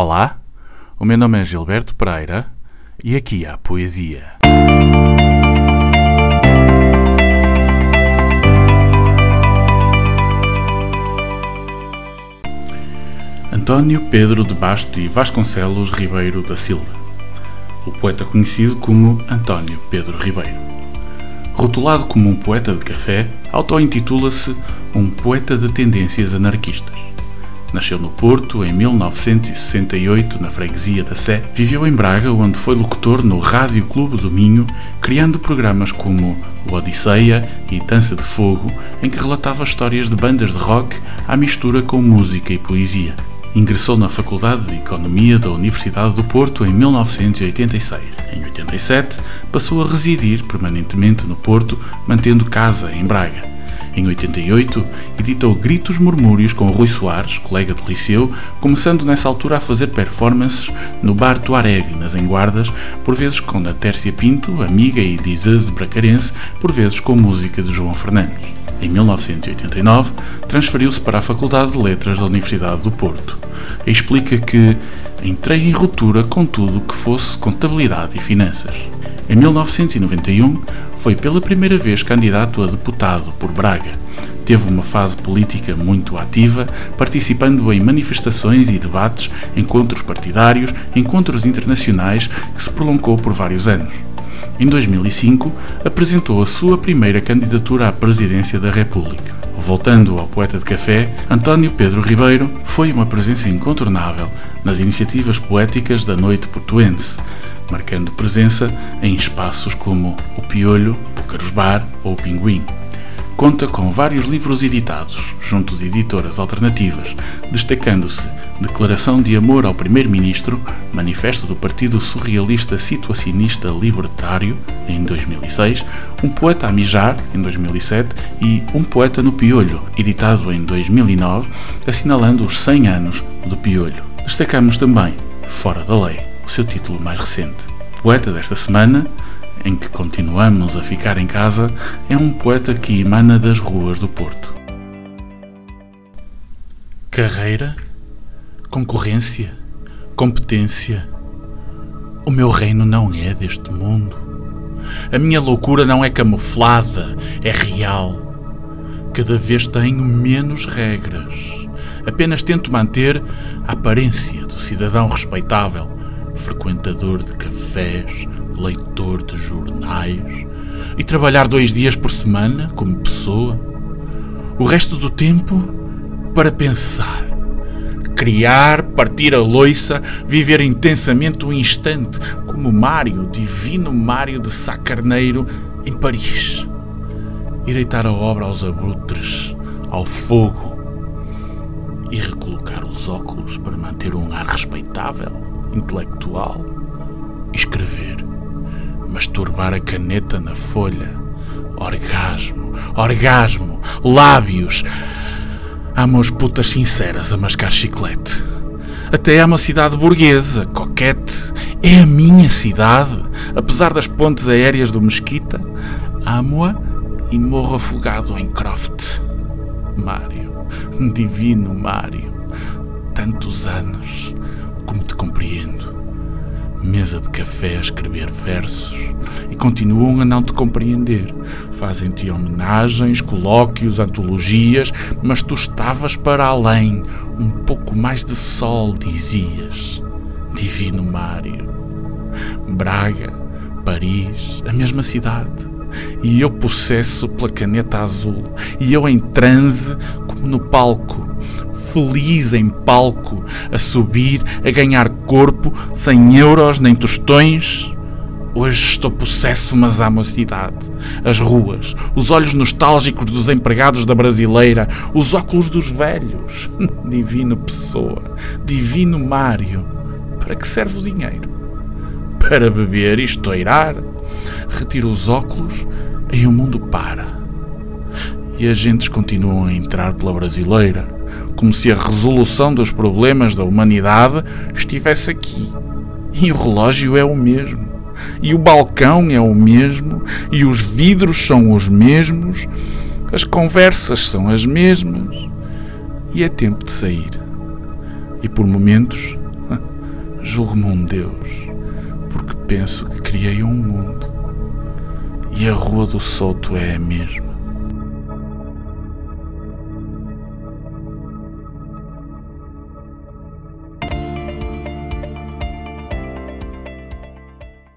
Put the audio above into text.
Olá, o meu nome é Gilberto Pereira e aqui há poesia. António Pedro de Basto e Vasconcelos Ribeiro da Silva, o poeta conhecido como António Pedro Ribeiro. Rotulado como um poeta de café, auto-intitula-se um poeta de tendências anarquistas. Nasceu no Porto em 1968, na freguesia da Sé. Viveu em Braga, onde foi locutor no Rádio Clube do Minho, criando programas como o Odisseia e Dança de Fogo, em que relatava histórias de bandas de rock à mistura com música e poesia. Ingressou na Faculdade de Economia da Universidade do Porto em 1986. Em 87, passou a residir permanentemente no Porto, mantendo casa em Braga. Em 88, editou Gritos Murmúrios com Rui Soares, colega de liceu, começando nessa altura a fazer performances no Bar Tuareg, nas Enguardas, por vezes com a Tércia Pinto, amiga e dizeze bracarense, por vezes com música de João Fernandes. Em 1989, transferiu-se para a Faculdade de Letras da Universidade do Porto. Explica que entrei em ruptura com tudo que fosse contabilidade e finanças. Em 1991, foi pela primeira vez candidato a deputado por Braga. Teve uma fase política muito ativa, participando em manifestações e debates, encontros partidários, encontros internacionais, que se prolongou por vários anos. Em 2005, apresentou a sua primeira candidatura à presidência da República. Voltando ao poeta de café, António Pedro Ribeiro foi uma presença incontornável nas iniciativas poéticas da noite portuense, marcando presença em espaços como o Piolho, Púcaros Bar ou o Pinguim. Conta com vários livros editados, junto de editoras alternativas, destacando-se Declaração de Amor ao Primeiro-Ministro, Manifesto do Partido Surrealista Situacionista Libertário, em 2006, Um Poeta a Mijar, em 2007, e Um Poeta no Piolho, editado em 2009, assinalando os 100 anos do Piolho. Destacamos também Fora da Lei, o seu título mais recente. Poeta desta semana, em que continuamos a ficar em casa, é um poeta que emana das ruas do Porto. Carreira, concorrência, competência. O meu reino não é deste mundo. A minha loucura não é camuflada, é real. Cada vez tenho menos regras. Apenas tento manter a aparência do cidadão respeitável, frequentador de cafés, leitor de jornais e trabalhar dois dias por semana como pessoa. O resto do tempo para pensar, criar, partir a loiça, viver intensamente o instante, como Mário, divino Mário de Sá Carneiro, em Paris. E deitar a obra aos abutres, ao fogo, e recolocar os óculos para manter um ar respeitável, intelectual. Escrever masturbar a caneta na folha. Orgasmo, orgasmo, lábios. Há umas putas sinceras a mascar chiclete. Até há uma cidade burguesa, coquete. É a minha cidade, apesar das pontes aéreas do Mesquita. Amo-a e morro afogado em Croft. Mário, divino Mário, tantos anos, como te compreendo mesa de café a escrever versos e continuam a não te compreender. Fazem-te homenagens, colóquios, antologias, mas tu estavas para além. Um pouco mais de sol, dizias. Divino Mário. Braga, Paris, a mesma cidade. E eu possesso pela caneta azul, e eu em transe como no palco feliz em palco, a subir, a ganhar corpo, sem euros nem tostões. Hoje estou possesso, mas à mocidade. As ruas, os olhos nostálgicos dos empregados da brasileira, os óculos dos velhos. Divino Pessoa, divino Mário. Para que serve o dinheiro? Para beber e estourar. Retiro os óculos e o mundo para. E as gentes continuam a entrar pela brasileira como se a resolução dos problemas da humanidade estivesse aqui. E o relógio é o mesmo, e o balcão é o mesmo, e os vidros são os mesmos, as conversas são as mesmas, e é tempo de sair. E por momentos Julgo-me um Deus, porque penso que criei um mundo e a Rua do Souto é a mesma.